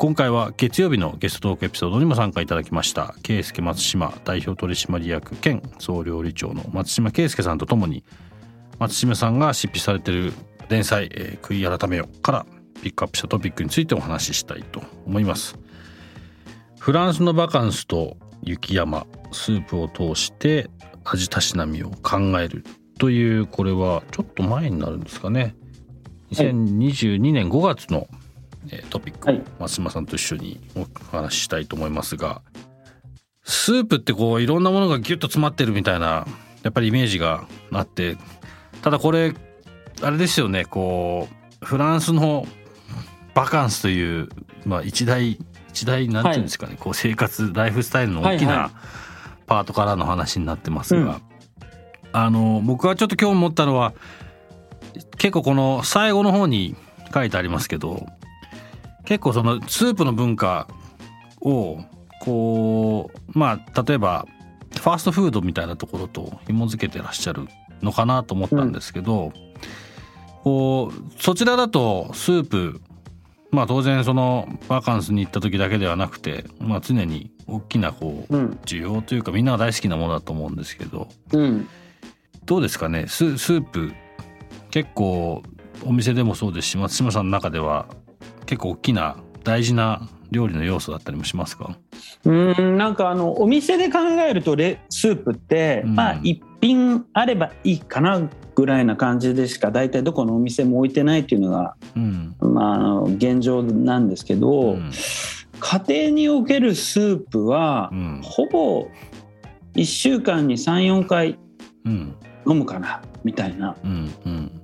今回は月曜日のゲストトークエピソードにも参加いただきました。圭介松島代表取締役兼総料理長の松島圭介さんとともに松島さんが執筆されている連載、えー、悔い改めよからピックアップしたトピックについてお話ししたいと思います。フランスのバカンスと雪山スープを通して味たしなみを考えるというこれはちょっと前になるんですかね。2022年5月のえトピックを松島さんと一緒にお話ししたいと思いますが、スープってこういろんなものがギュッと詰まってるみたいなやっぱりイメージがあってただこれあれですよねこうフランスのバカンスという、まあ、一大一大なんていうんですかね、はい、こう生活ライフスタイルの大きなパートからの話になってますが、はいはい、あの僕はちょっと今日思ったのは結構この最後の方に書いてありますけど結構そのスープの文化をこうまあ例えばファーストフードみたいなところと紐付けてらっしゃるのかなと思ったんですけど、うん、こうそちらだとスープまあ当然そのバカンスに行った時だけではなくて、まあ、常に大きなこう需要というかみんなが大好きなものだと思うんですけど、うん、どうですかね？ススープ結構お店でもそうですし松島さんの中では結構大きな大事な料理の要素だったりもしますか？うんなんかあのお店で考えるとレスープって、うん、まあ一品あればいいかなぐらいな感じでしか大体どこのお店も置いてないっていうのが、うん、まあ、あの現状なんですけど、うん、家庭におけるスープは、ほぼ1週間に34回飲むかなみたいな。うんうん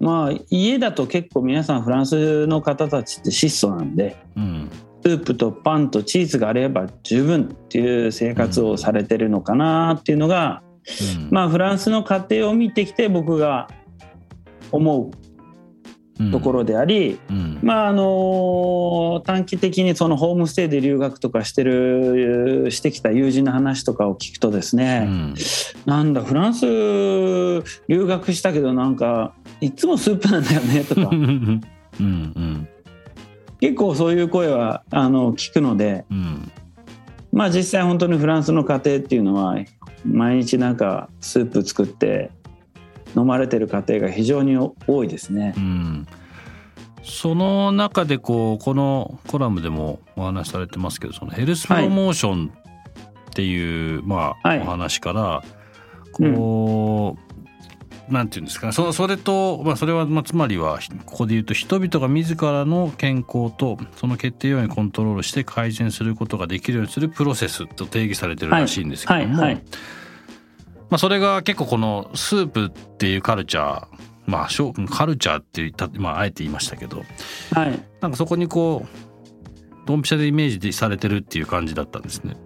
まあ家だと結構皆さんフランスの方たちって質素なんで、うん、スープとパンとチーズがあれば十分っていう生活をされてるのかなっていうのが、うん、まあフランスの家庭を見てきて僕が思うところであり、うん、まああの短期的にそのホームステイで留学とかしてるしてきた友人の話とかを聞くとですね、うん、なんだフランス留学したけどなんかいつもスープなんだよねとか。うんうん、結構そういう声はあの聞くので、うん、まあ実際本当にフランスの家庭っていうのは毎日なんかスープ作って飲まれてる家庭が非常に多いですね。うん。その中でこうこのコラムでもお話しされてますけどそのヘルスプロモーションっていう、はい、まあ、お話から、こう、なんていうんですかそそれと、まあ、それは、まあ、つまりはここで言うと人々が自らの健康とその決定要因をコントロールして改善することができるようにするプロセスと定義されてるらしいんですけども、まあ、それが結構このスープっていうカルチャーまあカルチャーって言った、まあ、あえて言いましたけど、はい、なんかそこにこうドンピシャでイメージされてるっていう感じだったんですね。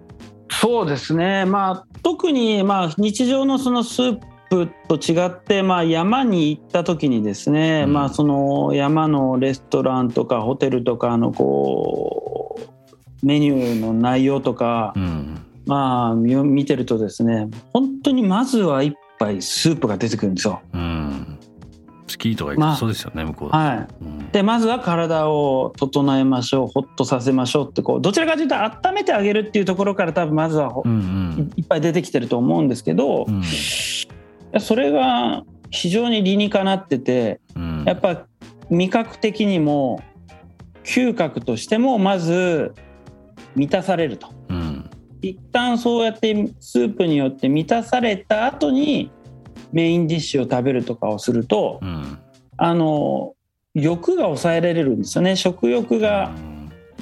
そうですね、まあ、特にまあ日常のそのスープと違って、まあ、山に行った時にですね、うん、まあ、その山のレストランとかホテルとかのこうメニューの内容とか、うん、まあ見てるとですね本当にまずは一杯スープが出てくるんですよ。うん。スキーとか行くそうですよね、まあ、向こう。はい、うん、でまずは体を整えましょうホッとさせましょうってこうどちらかというと温めてあげるっていうところから多分まずは、うんうん、いっぱい出てきてると思うんですけど、うんそれが非常に理にかなってて、うん、やっぱ味覚的にも嗅覚としてもまず満たされると、うん、一旦そうやってスープによって満たされた後にメインディッシュを食べるとかをすると、うん、あの欲が抑えられるんですよね。食欲が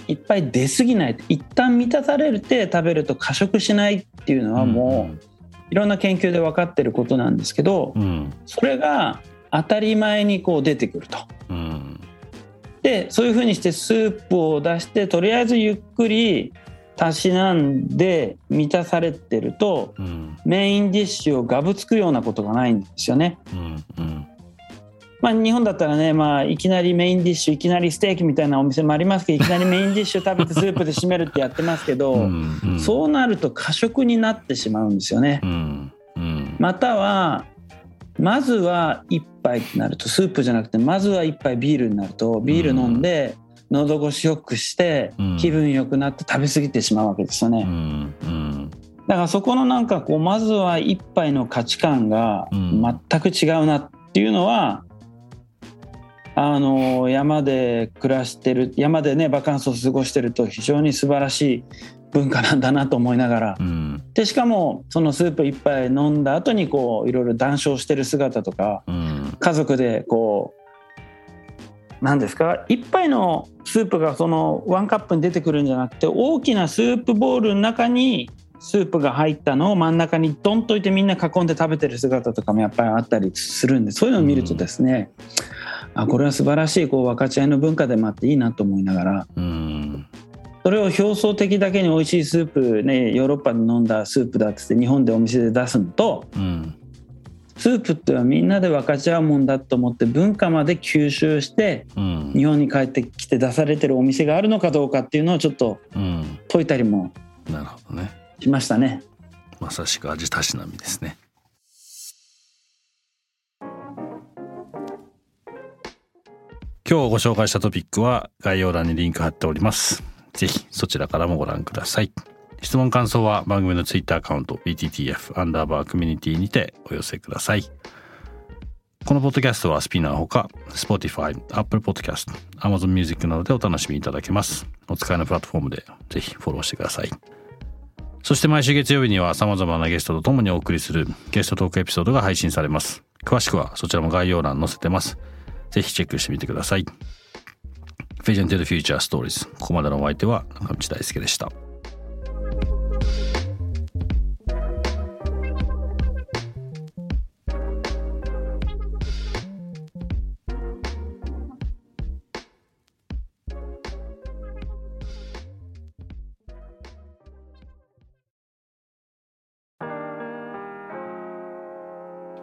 いっぱい出過ぎない。一旦満たされて食べると過食しないっていうのはもういろんな研究で分かってることなんですけど、うん、それが当たり前にこう出てくると。うん、でそういうふうにしてスープを出してとりあえずゆっくりたしなんで満たされてると、うん、メインディッシュをがぶつくようなことがないんですよね。うんうんまあ、日本だったらね、まあ、いきなりメインディッシュいきなりステーキみたいなお店もありますけどいきなりメインディッシュ食べてスープで締めるってやってますけどうん、そうなると過食になってしまうんですよね。うんうん、またはまずは1杯ってなるとスープじゃなくてまずは1杯ビールになるとビール飲んで喉越しよくして気分良くなって食べ過ぎてしまうわけですよね。だからそこのなんかこうまずは1杯の価値観が全く違うなっていうのはあの山で暮らしてる山でねバカンスを過ごしてると非常に素晴らしい文化なんだなと思いながら、うん、でしかもそのスープ一杯飲んだ後にこういろいろ談笑してる姿とか、うん、家族でこう何ですか？一杯のスープがそのワンカップに出てくるんじゃなくて大きなスープボウルの中にスープが入ったのを真ん中にドンといてみんな囲んで食べてる姿とかもやっぱりあったりするんでそういうのを見るとですね、うんあこれは素晴らしいこう分かち合いの文化でもあっていいなと思いながら、うん、それを表層的だけに美味しいスープねヨーロッパで飲んだスープだっつって日本でお店で出すのと、うん、スープってはみんなで分かち合うもんだと思って文化まで吸収して、うん、日本に帰ってきて出されてるお店があるのかどうかっていうのをちょっと解いたりもしましたね。まさしく味たしなみですね。今日ご紹介したトピックは概要欄にリンク貼っております。ぜひそちらからもご覧ください。質問感想は番組のツイッターアカウント BTTF アンダーバーコミュニティにてお寄せください。このポッドキャストはスピナーほか Spotify、Apple Podcast、Amazon Music などでお楽しみいただけます。お使いのプラットフォームでぜひフォローしてください。そして毎週月曜日には様々なゲストと共にお送りするゲストトークエピソードが配信されます。詳しくはそちらも概要欄載せてます。ぜひチェックしてみてください。Vision to the Future Stories。ここまでのお相手は中道大輔でした。